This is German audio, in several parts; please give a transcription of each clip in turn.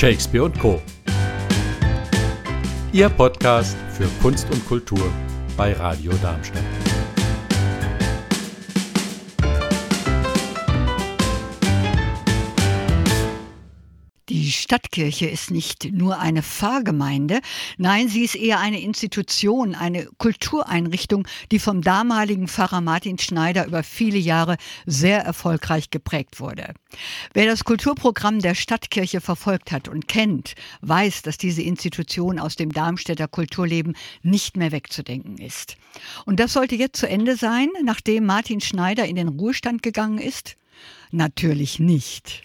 Shakespeare und Co. Ihr Podcast für Kunst und Kultur bei Radio Darmstadt. Stadtkirche ist nicht nur eine Pfarrgemeinde, nein, sie ist eher eine Institution, eine Kultureinrichtung, die vom damaligen Pfarrer Martin Schneider über viele Jahre sehr erfolgreich geprägt wurde. Wer das Kulturprogramm der Stadtkirche verfolgt hat und kennt, weiß, dass diese Institution aus dem Darmstädter Kulturleben nicht mehr wegzudenken ist. Und das sollte jetzt zu Ende sein, nachdem Martin Schneider in den Ruhestand gegangen ist? Natürlich nicht.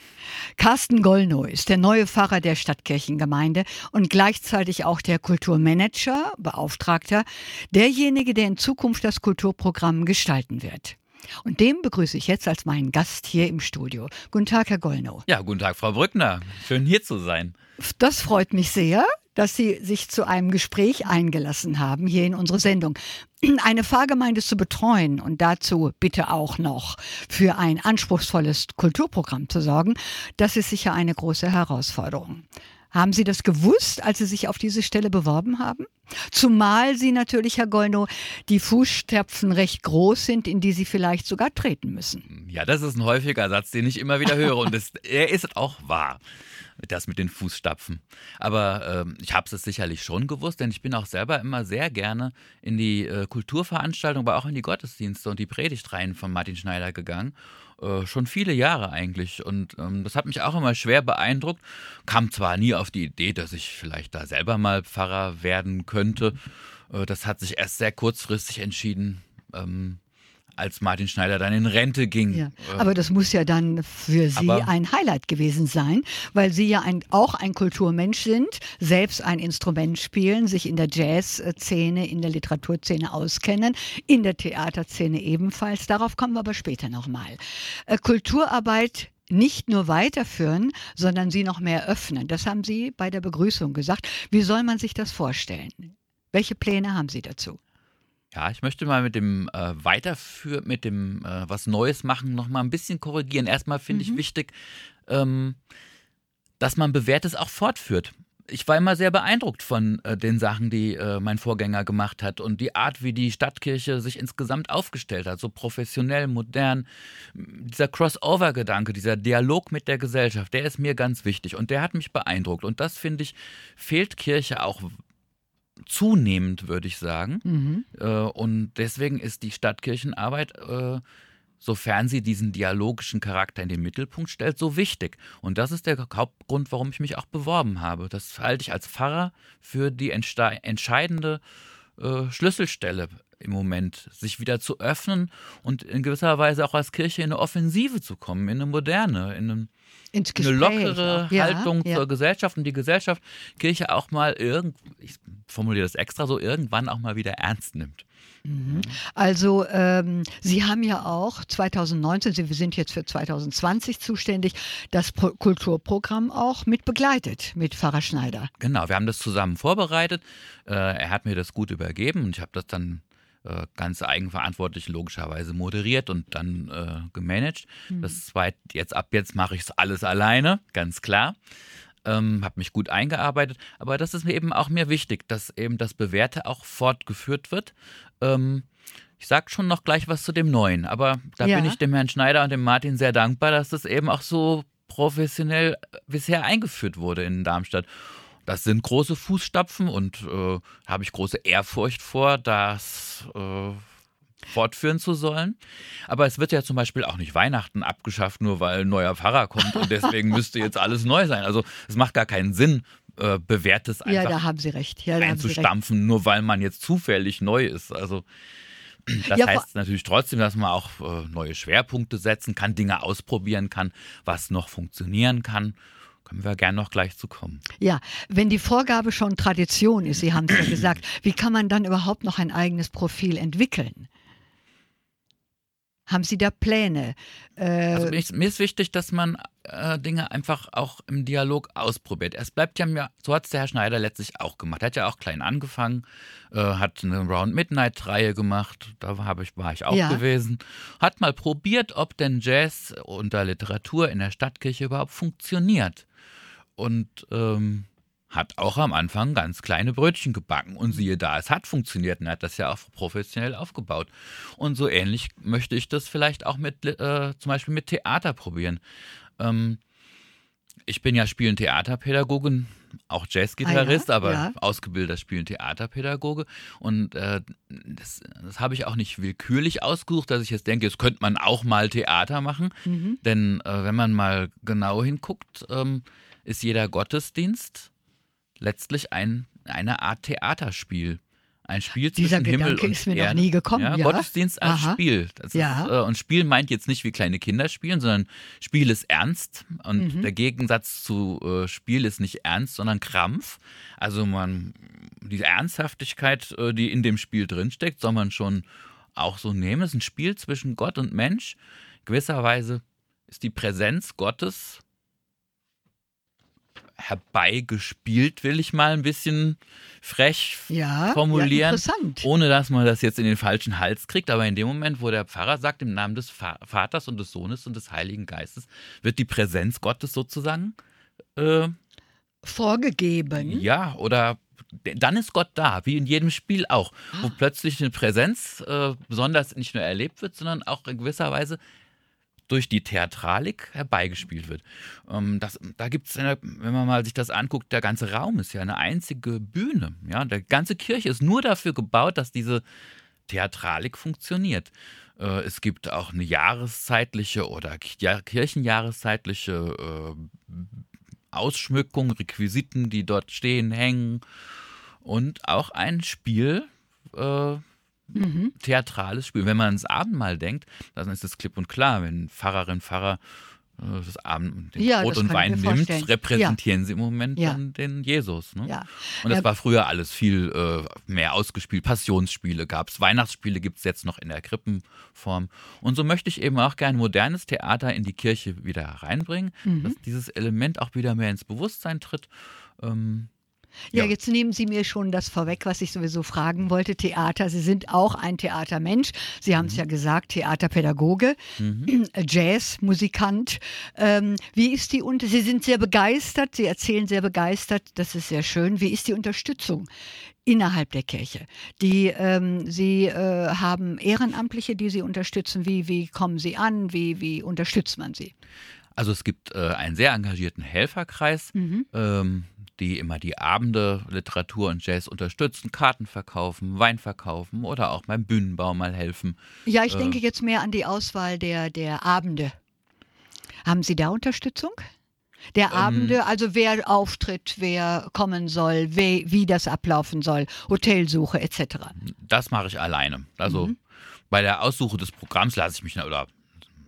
Carsten Gollnow ist der neue Pfarrer der Stadtkirchengemeinde und gleichzeitig auch der Kulturmanager, Beauftragter, derjenige, der in Zukunft das Kulturprogramm gestalten wird. Und dem begrüße ich jetzt als meinen Gast hier im Studio. Guten Tag, Herr Gollnow. Ja, guten Tag, Frau Brückner. Schön hier zu sein. Das freut mich sehr dass Sie sich zu einem Gespräch eingelassen haben hier in unsere Sendung. Eine Pfarrgemeinde zu betreuen und dazu bitte auch noch für ein anspruchsvolles Kulturprogramm zu sorgen, das ist sicher eine große Herausforderung. Haben Sie das gewusst, als Sie sich auf diese Stelle beworben haben? Zumal Sie natürlich, Herr Gollnow, die Fußstapfen recht groß sind, in die Sie vielleicht sogar treten müssen. Ja, das ist ein häufiger Satz, den ich immer wieder höre und das, er ist auch wahr das mit den Fußstapfen. Aber äh, ich habe es sicherlich schon gewusst, denn ich bin auch selber immer sehr gerne in die äh, Kulturveranstaltung, aber auch in die Gottesdienste und die Predigtreihen von Martin Schneider gegangen. Äh, schon viele Jahre eigentlich. Und ähm, das hat mich auch immer schwer beeindruckt. Kam zwar nie auf die Idee, dass ich vielleicht da selber mal Pfarrer werden könnte. Äh, das hat sich erst sehr kurzfristig entschieden. Ähm, als Martin Schneider dann in Rente ging. Ja. Aber das muss ja dann für Sie Aber ein Highlight gewesen sein, weil Sie ja ein, auch ein Kulturmensch sind, selbst ein Instrument spielen, sich in der Jazzszene, in der Literaturszene auskennen, in der Theaterszene ebenfalls. Darauf kommen wir aber später nochmal. Äh, Kulturarbeit nicht nur weiterführen, sondern sie noch mehr öffnen. Das haben Sie bei der Begrüßung gesagt. Wie soll man sich das vorstellen? Welche Pläne haben Sie dazu? Ja, ich möchte mal mit dem äh, Weiterführen, mit dem äh, was Neues machen, noch mal ein bisschen korrigieren. Erstmal finde mhm. ich wichtig, ähm, dass man Bewährtes auch fortführt. Ich war immer sehr beeindruckt von äh, den Sachen, die äh, mein Vorgänger gemacht hat und die Art, wie die Stadtkirche sich insgesamt aufgestellt hat, so professionell, modern. Dieser Crossover-Gedanke, dieser Dialog mit der Gesellschaft, der ist mir ganz wichtig und der hat mich beeindruckt. Und das, finde ich, fehlt Kirche auch zunehmend, würde ich sagen. Mhm. Äh, und deswegen ist die Stadtkirchenarbeit, äh, sofern sie diesen dialogischen Charakter in den Mittelpunkt stellt, so wichtig. Und das ist der Hauptgrund, warum ich mich auch beworben habe. Das halte ich als Pfarrer für die entscheidende äh, Schlüsselstelle im Moment, sich wieder zu öffnen und in gewisser Weise auch als Kirche in eine Offensive zu kommen, in eine moderne, in ins Gespräch. Eine lockere ja, Haltung ja. zur Gesellschaft und die Gesellschaft Kirche auch mal irgend, ich formuliere das extra so, irgendwann auch mal wieder ernst nimmt. Mhm. Also ähm, Sie haben ja auch 2019, Sie sind jetzt für 2020 zuständig, das Pro Kulturprogramm auch mit begleitet mit Pfarrer Schneider. Genau, wir haben das zusammen vorbereitet. Äh, er hat mir das gut übergeben und ich habe das dann äh, ganz eigenverantwortlich logischerweise moderiert und dann äh, gemanagt. Mhm. Das zweit, jetzt ab jetzt mache ich es alles alleine, ganz klar. Ähm, habe mich gut eingearbeitet, aber das ist mir eben auch mir wichtig, dass eben das Bewährte auch fortgeführt wird. Ähm, ich sage schon noch gleich was zu dem Neuen, aber da ja. bin ich dem Herrn Schneider und dem Martin sehr dankbar, dass das eben auch so professionell bisher eingeführt wurde in Darmstadt. Das sind große Fußstapfen und äh, habe ich große Ehrfurcht vor, das äh, fortführen zu sollen. Aber es wird ja zum Beispiel auch nicht Weihnachten abgeschafft, nur weil ein neuer Pfarrer kommt und deswegen müsste jetzt alles neu sein. Also es macht gar keinen Sinn, äh, bewährtes einfach ja, da haben Sie recht. Ja, einzustampfen, recht. nur weil man jetzt zufällig neu ist. Also das ja, heißt natürlich trotzdem, dass man auch äh, neue Schwerpunkte setzen kann, Dinge ausprobieren kann, was noch funktionieren kann. Können wir gerne noch gleich zu kommen. Ja, wenn die Vorgabe schon Tradition ist, Sie haben es ja gesagt, wie kann man dann überhaupt noch ein eigenes Profil entwickeln? Haben Sie da Pläne? Äh also mir, ist, mir, ist, wichtig, dass man äh, Dinge einfach auch im Dialog ausprobiert. Es bleibt ja mir, so hat es der Herr Schneider letztlich auch gemacht. Er hat ja auch klein angefangen, äh, hat eine Round Midnight-Reihe gemacht, da ich, war ich auch ja. gewesen. Hat mal probiert, ob denn Jazz unter Literatur in der Stadtkirche überhaupt funktioniert. und ähm, hat auch am Anfang ganz kleine Brötchen gebacken. Und siehe da, es hat funktioniert und er hat das ja auch professionell aufgebaut. Und so ähnlich möchte ich das vielleicht auch mit, äh, zum Beispiel mit Theater probieren. Ähm, ich bin ja spielend Theaterpädagogin, auch Jazzgitarrist, ah ja, aber ja. ausgebildeter spielend Theaterpädagoge. Und äh, das, das habe ich auch nicht willkürlich ausgesucht, dass ich jetzt denke, jetzt könnte man auch mal Theater machen. Mhm. Denn äh, wenn man mal genau hinguckt, ähm, ist jeder Gottesdienst letztlich ein, eine Art Theaterspiel. Ein Spiel zwischen Dieser Himmel Gedanke und ist mir Erde. noch nie gekommen. Ja, ja. Gottesdienst als Aha. Spiel. Ja. ist, äh, und Spiel meint jetzt nicht wie kleine Kinder spielen, sondern Spiel ist ernst. Und Mhm. der Gegensatz zu äh, Spiel ist nicht ernst, sondern Krampf. Also man, die Ernsthaftigkeit, äh, die in dem Spiel drinsteckt, soll man schon auch so nehmen. Es ist ein Spiel zwischen Gott und Mensch. Gewisserweise ist die Präsenz Gottes herbeigespielt, will ich mal ein bisschen frech Ja, formulieren, ja, ohne dass man das jetzt in den falschen Hals kriegt. Aber in dem Moment, wo der Pfarrer sagt, im Namen des Va- Vaters und des Sohnes und des Heiligen Geistes, wird die Präsenz Gottes sozusagen, äh, Vorgegeben. ja, oder dann ist Gott da, wie in jedem Spiel auch, wo Ah. plötzlich eine Präsenz äh, besonders nicht nur erlebt wird, sondern auch in gewisser Weise durch die Theatralik herbeigespielt wird. Ähm, das, da gibt es, wenn man mal sich das anguckt, der ganze Raum ist ja eine einzige Bühne. Ja? Der ganze Kirche ist nur dafür gebaut, dass diese Theatralik funktioniert. Äh, es gibt auch eine jahreszeitliche oder ki- kirchenjahreszeitliche äh, Ausschmückung, Requisiten, die dort stehen, hängen und auch ein Spiel, äh, Mhm. theatrales Spiel. Wenn man ans Abendmahl denkt, dann ist es klipp und klar, wenn Pfarrerin, Pfarrer äh, das Abend, den Ja, Brot und Wein nimmt, vorstellen. repräsentieren sie im Moment Ja. dann den Jesus. Ne? Ja. Und das Ja. war früher alles viel äh, mehr ausgespielt. Passionsspiele gab es, Weihnachtsspiele gibt es jetzt noch in der Krippenform. Und so möchte ich eben auch gerne modernes Theater in die Kirche wieder reinbringen, Mhm. dass dieses Element auch wieder mehr ins Bewusstsein tritt. Ähm, Ja, Ja. jetzt nehmen Sie mir schon das vorweg, was ich sowieso fragen wollte. Theater, Sie sind auch ein Theatermensch. Sie haben es ja gesagt, Theaterpädagoge, Jazzmusikant. Ähm, wie ist die Unter Sie sind sehr begeistert, Sie erzählen sehr begeistert, das ist sehr schön. Wie ist die Unterstützung innerhalb der Kirche? Die ähm, Sie äh, haben Ehrenamtliche, die Sie unterstützen. Wie, wie kommen Sie an? Wie, wie unterstützt man sie? Also es gibt äh, einen sehr engagierten Helferkreis, Mhm. ähm, die immer die Abende Literatur und Jazz unterstützen, Karten verkaufen, Wein verkaufen oder auch beim Bühnenbau mal helfen. Ja, ich Äh. denke jetzt mehr an die Auswahl der, der Abende. Haben Sie da Unterstützung? Der Ähm. Abende, also wer auftritt, wer kommen soll, wie, wie das ablaufen soll, Hotelsuche etc. Das mache ich alleine. Also Mhm. bei der Aussuche des Programms lasse ich mich oder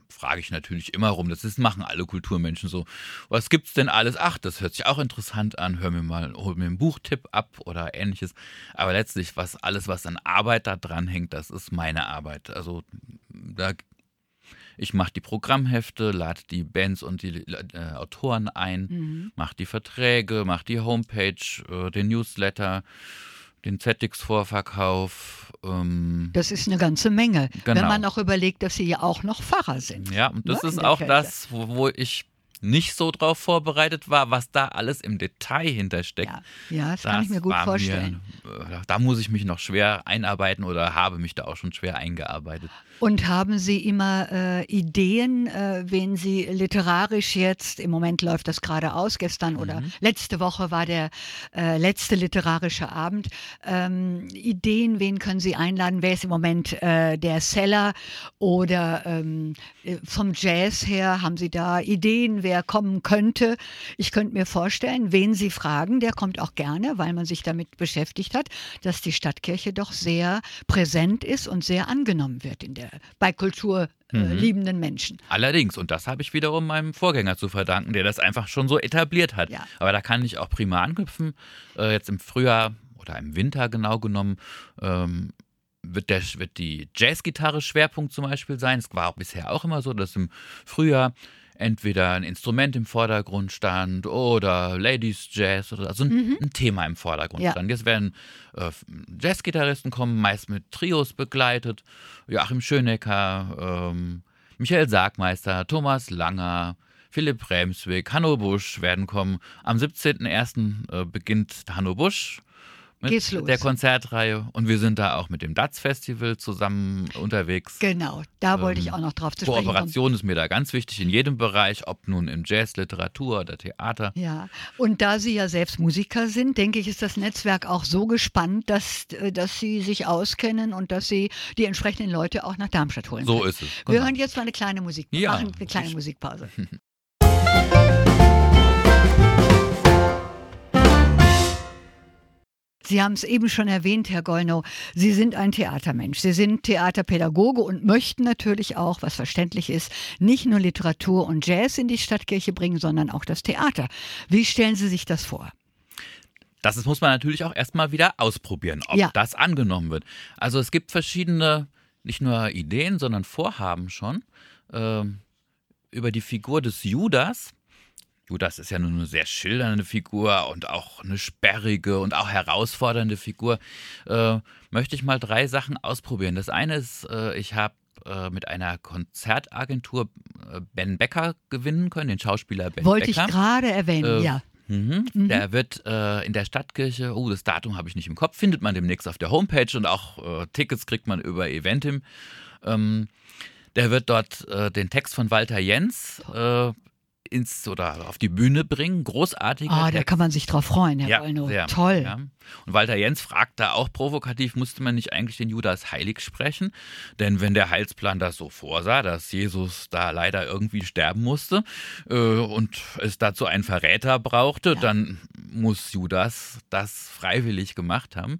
frage ich natürlich immer rum. Das ist, machen alle Kulturmenschen so. Was gibt's denn alles? Ach, das hört sich auch interessant an. Hör mir mal, hol mir einen Buchtipp ab oder ähnliches. Aber letztlich, was alles, was an Arbeit da dran hängt, das ist meine Arbeit. Also da ich mache die Programmhefte, lade die Bands und die äh, Autoren ein, Mhm. mache die Verträge, mache die Homepage, äh, den Newsletter, den ZX-Vorverkauf. Ähm, Das ist eine ganze Menge. Wenn Genau. man auch überlegt, dass Sie ja auch noch Pfarrer sind. ja, und das Ne, ist auch Kirche. das, wo, wo ich nicht so drauf vorbereitet war, was da alles im Detail hintersteckt. Ja, ja das, kann ich mir gut vorstellen. Mir, äh, da muss ich mich noch schwer einarbeiten oder habe mich da auch schon schwer eingearbeitet. Und haben Sie immer äh, Ideen, äh, wen Sie literarisch jetzt, im Moment läuft das gerade aus, gestern oder Mhm. letzte Woche war der äh, letzte literarische Abend, ähm, Ideen, wen können Sie einladen, wer ist im Moment äh, der Seller oder ähm, äh, vom Jazz her, haben Sie da Ideen, wer kommen könnte? Ich könnte mir vorstellen, wen Sie fragen, der kommt auch gerne, weil man sich damit beschäftigt hat, dass die Stadtkirche doch sehr präsent ist und sehr angenommen wird in der, bei kulturliebenden Menschen. Allerdings, und das habe ich wiederum meinem Vorgänger zu verdanken, der das einfach schon so etabliert hat. Ja. Aber da kann ich auch prima anknüpfen. Äh, jetzt im Frühjahr oder im Winter genau genommen ähm, wird, der, wird die Jazzgitarre Schwerpunkt zum Beispiel sein. Es war auch bisher auch immer so, dass im Frühjahr entweder ein Instrument im Vordergrund stand oder Ladies Jazz oder also ein, ein Thema im Vordergrund Ja. stand. Jetzt werden äh, Jazzgitarristen kommen, meist mit Trios begleitet. Joachim Schönecker, ähm, Michael Sargmeister, Thomas Langer, Philipp Remsweg, Hanno Busch werden kommen. Am 17.01. Äh, beginnt Hanno Busch mit Geht's los. der Konzertreihe und wir sind da auch mit dem DATS Festival zusammen unterwegs. Genau, da wollte ich Ähm, auch noch drauf zu sprechen kommen. Kooperation ist mir da ganz wichtig in jedem Bereich, ob nun im Jazz, Literatur oder Theater. Ja, und da Sie ja selbst Musiker sind, denke ich, ist das Netzwerk auch so gespannt, dass, äh, dass Sie sich auskennen und dass Sie die entsprechenden Leute auch nach Darmstadt holen So können. ist es. Wir genau. hören jetzt mal eine kleine Musik. Ja. Machen eine kleine Musikpause. Sie haben es eben schon erwähnt, Herr Gollnow. Sie sind ein Theatermensch. Sie sind Theaterpädagoge und möchten natürlich auch, was verständlich ist, nicht nur Literatur und Jazz in die Stadtkirche bringen, sondern auch das Theater. Wie stellen Sie sich das vor? Das muss man natürlich auch erstmal wieder ausprobieren, ob Ja. das angenommen wird. Also es gibt verschiedene, nicht nur Ideen, sondern Vorhaben schon ähm, über die Figur des Judas. Judas ist ja nur eine sehr schildernde Figur und auch eine sperrige und auch herausfordernde Figur. Äh, möchte ich mal drei Sachen ausprobieren. Das eine ist, äh, ich habe äh, mit einer Konzertagentur äh, Ben Becker gewinnen können, den Schauspieler Ben Wollte ich Becker. gerade erwähnen, Äh, ja. Mhm. Mhm. Der wird äh, in der Stadtkirche, oh, das Datum habe ich nicht im Kopf, findet man demnächst auf der Homepage und auch äh, Tickets kriegt man über Eventim. Ähm, der wird dort äh, den Text von Walter Jens ins oder auf die Bühne bringen. Großartiger Ah, da Text. kann man sich drauf freuen, Herr ja, Gollnow. sehr, Toll. Ja. Und Walter Jens fragt da auch provokativ, musste man nicht eigentlich den Judas heilig sprechen? Denn wenn der Heilsplan das so vorsah, dass Jesus da leider irgendwie sterben musste äh, und es dazu einen Verräter brauchte, Ja. dann muss Judas das freiwillig gemacht haben.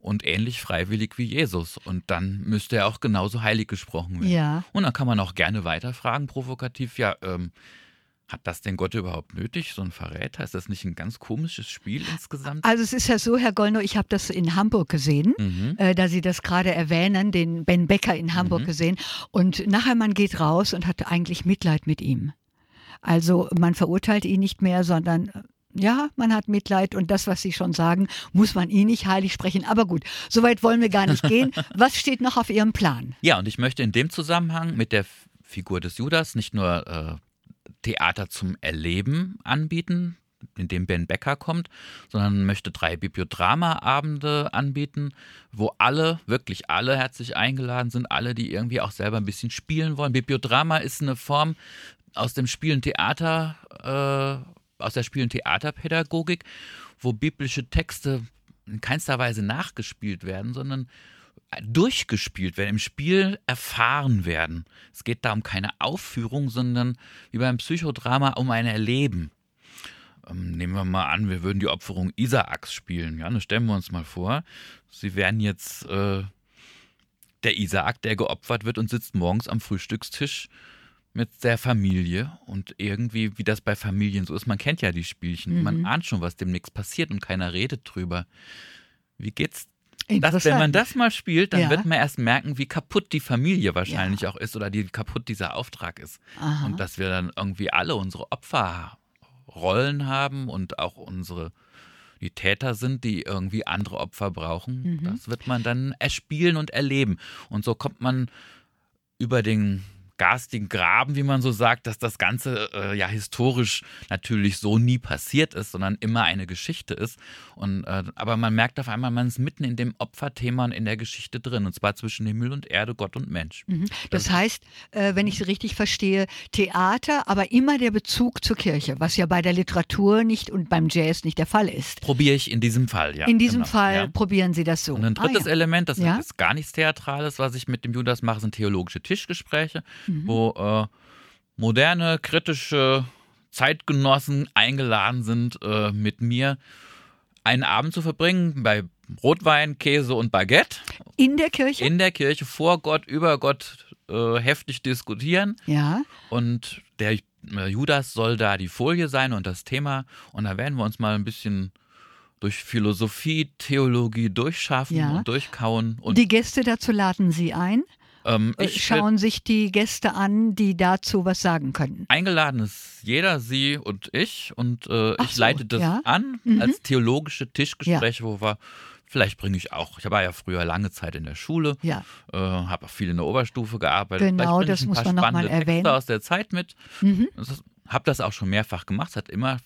Und ähnlich freiwillig wie Jesus. Und dann müsste er auch genauso heilig gesprochen werden. Ja. Und dann kann man auch gerne weiterfragen, provokativ, ja, ähm, hat das denn Gott überhaupt nötig, so ein Verräter? Ist das nicht ein ganz komisches Spiel insgesamt? Also es ist ja so, Herr Gollnow, ich habe das in Hamburg gesehen, Mhm. äh, da Sie das gerade erwähnen, den Ben Becker in Hamburg Mhm. gesehen. Und nachher man geht raus und hat eigentlich Mitleid mit ihm. Also man verurteilt ihn nicht mehr, sondern äh, ja, man hat Mitleid und das, was Sie schon sagen, muss man ihn nicht heilig sprechen. Aber gut, soweit wollen wir gar nicht gehen. Was steht noch auf Ihrem Plan? Ja, und ich möchte in dem Zusammenhang mit der Figur des Judas nicht nur äh, Theater zum Erleben anbieten, in dem Ben Becker kommt, sondern möchte drei Bibliodrama-Abende anbieten, wo alle, wirklich alle herzlich eingeladen sind, alle, die irgendwie auch selber ein bisschen spielen wollen. Bibliodrama ist eine Form aus dem Spielen Theater, äh, aus der Spielen Theaterpädagogik, wo biblische Texte in keinster Weise nachgespielt werden, sondern durchgespielt werden, im Spiel erfahren werden. Es geht da um keine Aufführung, sondern wie beim Psychodrama um ein Erleben. Ähm, nehmen wir mal an, wir würden die Opferung Isaaks spielen. Ja, dann stellen wir uns mal vor, Sie wären jetzt äh, der Isaak, der geopfert wird und sitzt morgens am Frühstückstisch mit der Familie und irgendwie, wie das bei Familien so ist, man kennt ja die Spielchen, man Mhm. ahnt schon, was demnächst passiert und keiner redet drüber. Wie geht's das, wenn man das mal spielt, dann Ja. wird man erst merken, wie kaputt die Familie wahrscheinlich auch ist oder wie kaputt dieser Auftrag ist. Aha. Und dass wir dann irgendwie alle unsere Opferrollen haben und auch unsere die Täter sind, die irgendwie andere Opfer brauchen. Mhm. Das wird man dann erspielen und erleben. Und so kommt man über den garstigen Graben, wie man so sagt, dass das Ganze äh, ja historisch natürlich so nie passiert ist, sondern immer eine Geschichte ist. Und, äh, aber man merkt auf einmal, man ist mitten in dem Opferthema und in der Geschichte drin, und zwar zwischen Himmel und Erde, Gott und Mensch. Mhm. Das heißt, äh, wenn ich Sie richtig verstehe, Theater, aber immer der Bezug zur Kirche, was ja bei der Literatur nicht und beim Jazz nicht der Fall ist. Probiere ich in diesem Fall, ja. In diesem genau, Fall Ja. probieren Sie das so. Und ein drittes ah, ja. Element, das Ja. ist gar nichts Theatrales, was ich mit dem Judas mache, sind theologische Tischgespräche, Mhm. wo äh, moderne, kritische Zeitgenossen eingeladen sind, äh, mit mir einen Abend zu verbringen bei Rotwein, Käse und Baguette In der Kirche? in der Kirche vor Gott, über Gott äh, heftig diskutieren. ja. Und der äh, Judas soll da die Folie sein und das Thema. Und da werden wir uns mal ein bisschen durch Philosophie, Theologie durchschaffen Ja. und durchkauen. Und Die Gäste dazu laden Sie ein. Ähm, Äh, ich Schauen sich die Gäste an, die dazu was sagen könnten. eingeladen ist jeder, Sie und ich. Und äh, ich so, leite das ja. an Mhm. als theologische Tischgespräche, wo wir. Vielleicht bringe ich auch. Ich war ja früher lange Zeit in der Schule, Ja. äh, habe auch viel in der Oberstufe gearbeitet. Genau, das ich ein muss paar man noch mal spannende erwähnen. Texte aus der Zeit mit. Mhm. Habe das auch schon mehrfach gemacht. Es hat immer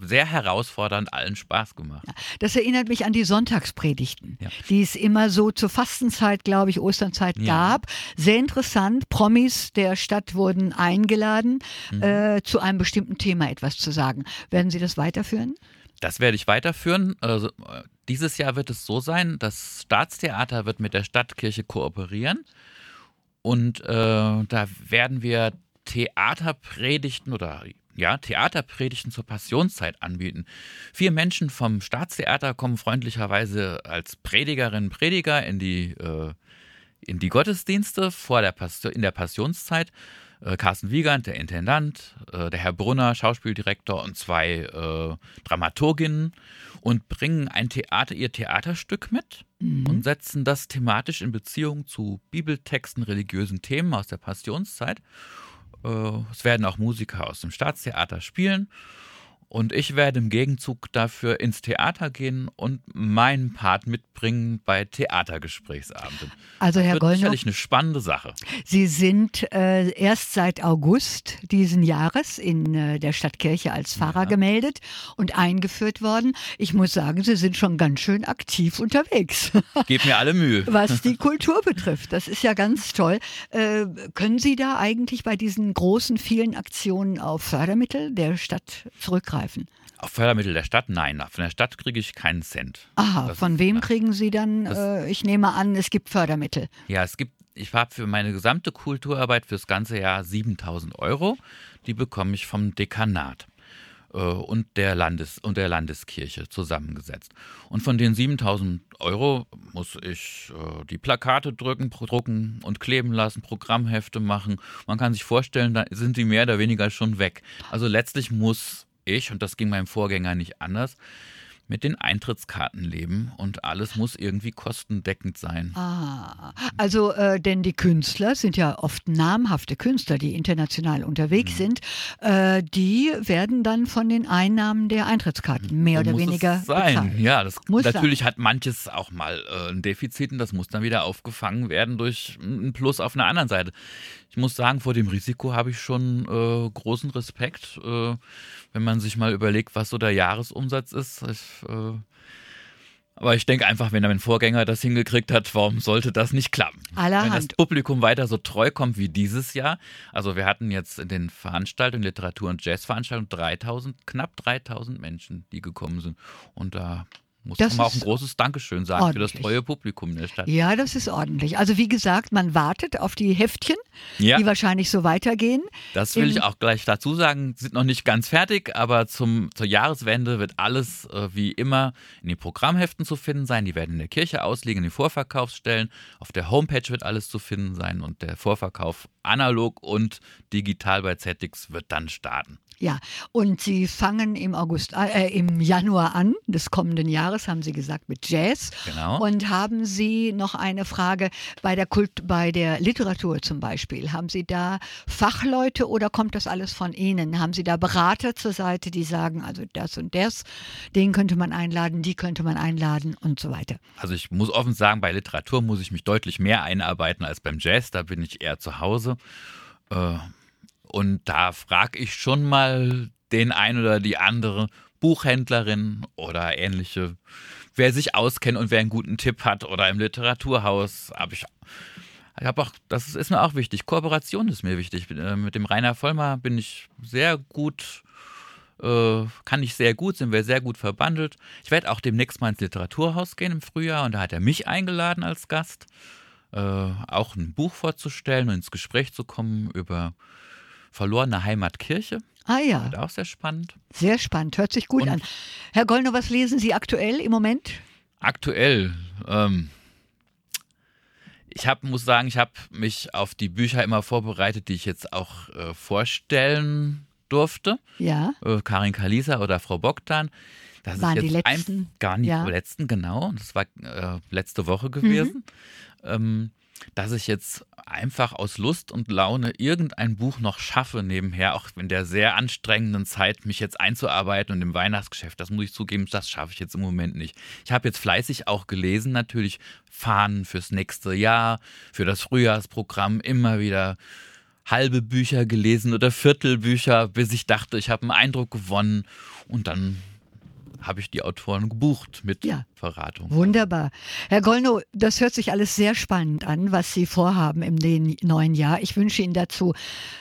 sehr herausfordernd, allen Spaß gemacht. Das erinnert mich an die Sonntagspredigten, ja. die es immer so zur Fastenzeit, glaube ich, Osternzeit ja. gab. Sehr interessant. Promis der Stadt wurden eingeladen, mhm. äh, zu einem bestimmten Thema etwas zu sagen. Werden Sie das weiterführen? Das werde ich weiterführen. Also, dieses Jahr wird es so sein, das Staatstheater wird mit der Stadtkirche kooperieren. Und äh, da werden wir Theaterpredigten oder ja, Theaterpredigten zur Passionszeit anbieten. Vier Menschen vom Staatstheater kommen freundlicherweise als Predigerinnen und Prediger in die, äh, in die Gottesdienste vor der in der Passionszeit. Äh, Carsten Wiegand, der Intendant, äh, der Herr Brunner, Schauspieldirektor und zwei äh, Dramaturginnen und bringen ein Theater, ihr Theaterstück mit mhm. und setzen das thematisch in Beziehung zu Bibeltexten, religiösen Themen aus der Passionszeit es werden auch Musiker aus dem Staatstheater spielen. Und ich werde im Gegenzug dafür ins Theater gehen und meinen Part mitbringen bei Theatergesprächsabenden. Also Herr Gollner, sicherlich eine spannende Sache. Sie sind äh, erst seit August diesen Jahres in äh, der Stadtkirche als Pfarrer ja. gemeldet und eingeführt worden. Ich muss sagen, Sie sind schon ganz schön aktiv unterwegs. Gebt mir alle Mühe. Was die Kultur betrifft, das ist ja ganz toll. Äh, können Sie da eigentlich bei diesen großen, vielen Aktionen auf Fördermittel der Stadt zurückgreifen? Zugreifen? Auf Fördermittel der Stadt? Nein, von der Stadt kriege ich keinen Cent. Aha, das von wem kriegen Sie dann? Äh, ich nehme an, es gibt Fördermittel. Ja, es gibt, ich habe für meine gesamte Kulturarbeit fürs ganze Jahr 7000 Euro. Die bekomme ich vom Dekanat äh, und der, Landes und der Landeskirche zusammengesetzt. Und von den 7000 Euro muss ich äh, die Plakate drücken, drucken und kleben lassen, Programmhefte machen. Man kann sich vorstellen, da sind die mehr oder weniger schon weg. Also letztlich muss ich, und das ging meinem Vorgänger nicht anders, mit den Eintrittskarten leben und alles muss irgendwie kostendeckend sein. Ah, also äh, denn die Künstler sind ja oft namhafte Künstler, die international unterwegs mhm. sind, äh, die werden dann von den Einnahmen der Eintrittskarten mehr so oder weniger es sein. Bezahlt. Ja, das muss natürlich sein. hat manches auch mal äh, ein Defizit und das muss dann wieder aufgefangen werden durch ein Plus auf einer anderen Seite. Ich muss sagen, vor dem Risiko habe ich schon äh, großen Respekt, äh, wenn man sich mal überlegt, was so der Jahresumsatz ist. Ich, äh, aber ich denke einfach, wenn mein Vorgänger das hingekriegt hat, warum sollte das nicht klappen? Allerhand. Wenn das Publikum weiter so treu kommt wie dieses Jahr. Also wir hatten jetzt in den Veranstaltungen, Literatur- und Jazzveranstaltungen 3000, knapp 3000 Menschen, die gekommen sind. Und da muss das man auch ein großes Dankeschön sagen ordentlich. für das treue Publikum in der Stadt. Ja, das ist ordentlich. Also wie gesagt, man wartet auf die Heftchen, ja. die wahrscheinlich so weitergehen. Das will ich auch gleich dazu sagen, sind noch nicht ganz fertig, aber zum, zur Jahreswende wird alles äh, wie immer in den Programmheften zu finden sein. Die werden in der Kirche ausliegen, in den Vorverkaufsstellen. Auf der Homepage wird alles zu finden sein und der Vorverkauf analog und digital bei ZX wird dann starten. Ja, und Sie fangen im August, äh, im Januar an des kommenden Jahres, haben Sie gesagt, mit Jazz. Genau. Und haben Sie noch eine Frage bei der Kult, bei der Literatur zum Beispiel? Haben Sie da Fachleute oder kommt das alles von Ihnen? Haben Sie da Berater zur Seite, die sagen, also das und das, den könnte man einladen, die könnte man einladen und so weiter? Also ich muss offen sagen, bei Literatur muss ich mich deutlich mehr einarbeiten als beim Jazz. Da bin ich eher zu Hause. Äh, und da frage ich schon mal den ein oder die andere Buchhändlerin oder ähnliche, wer sich auskennt und wer einen guten Tipp hat oder im Literaturhaus habe ich ich habe auch, das ist mir auch wichtig. Kooperation ist mir wichtig. Äh, mit dem Rainer Vollmer bin ich sehr gut, äh, kann ich sehr gut, sind wir sehr gut verbandelt. Ich werde auch demnächst mal ins Literaturhaus gehen im Frühjahr und da hat er mich eingeladen als Gast, äh, auch ein Buch vorzustellen und ins Gespräch zu kommen über Verlorene Heimatkirche. Ah ja. Auch sehr spannend. Sehr spannend, hört sich gut Und an. Herr Gollner, was lesen Sie aktuell im Moment? Aktuell. Ähm, ich hab, muss sagen, ich habe mich auf die Bücher immer vorbereitet, die ich jetzt auch äh, vorstellen durfte. Ja. Äh, Karin Kalisa oder Frau Bogdan. Das Waren ist jetzt die letzten? Ein, gar nicht ja. die letzten, genau. Das war äh, letzte Woche gewesen. Mhm. Ähm, dass ich jetzt einfach aus Lust und Laune irgendein Buch noch schaffe nebenher, auch in der sehr anstrengenden Zeit, mich jetzt einzuarbeiten und im Weihnachtsgeschäft, das muss ich zugeben, das schaffe ich jetzt im Moment nicht. Ich habe jetzt fleißig auch gelesen, natürlich Fahnen fürs nächste Jahr, für das Frühjahrsprogramm, immer wieder halbe Bücher gelesen oder Viertelbücher, bis ich dachte, ich habe einen Eindruck gewonnen. Und dann habe ich die Autoren gebucht mit ja. Verratung. Wunderbar. Herr Gollnow, das hört sich alles sehr spannend an, was Sie vorhaben im neuen Jahr. Ich wünsche Ihnen dazu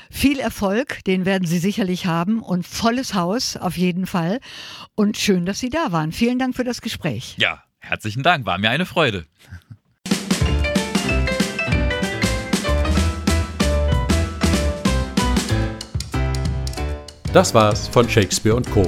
viel Erfolg, den werden Sie sicherlich haben und volles Haus auf jeden Fall. Und schön, dass Sie da waren. Vielen Dank für das Gespräch. Ja, herzlichen Dank, war mir eine Freude. Das war's von Shakespeare und Co.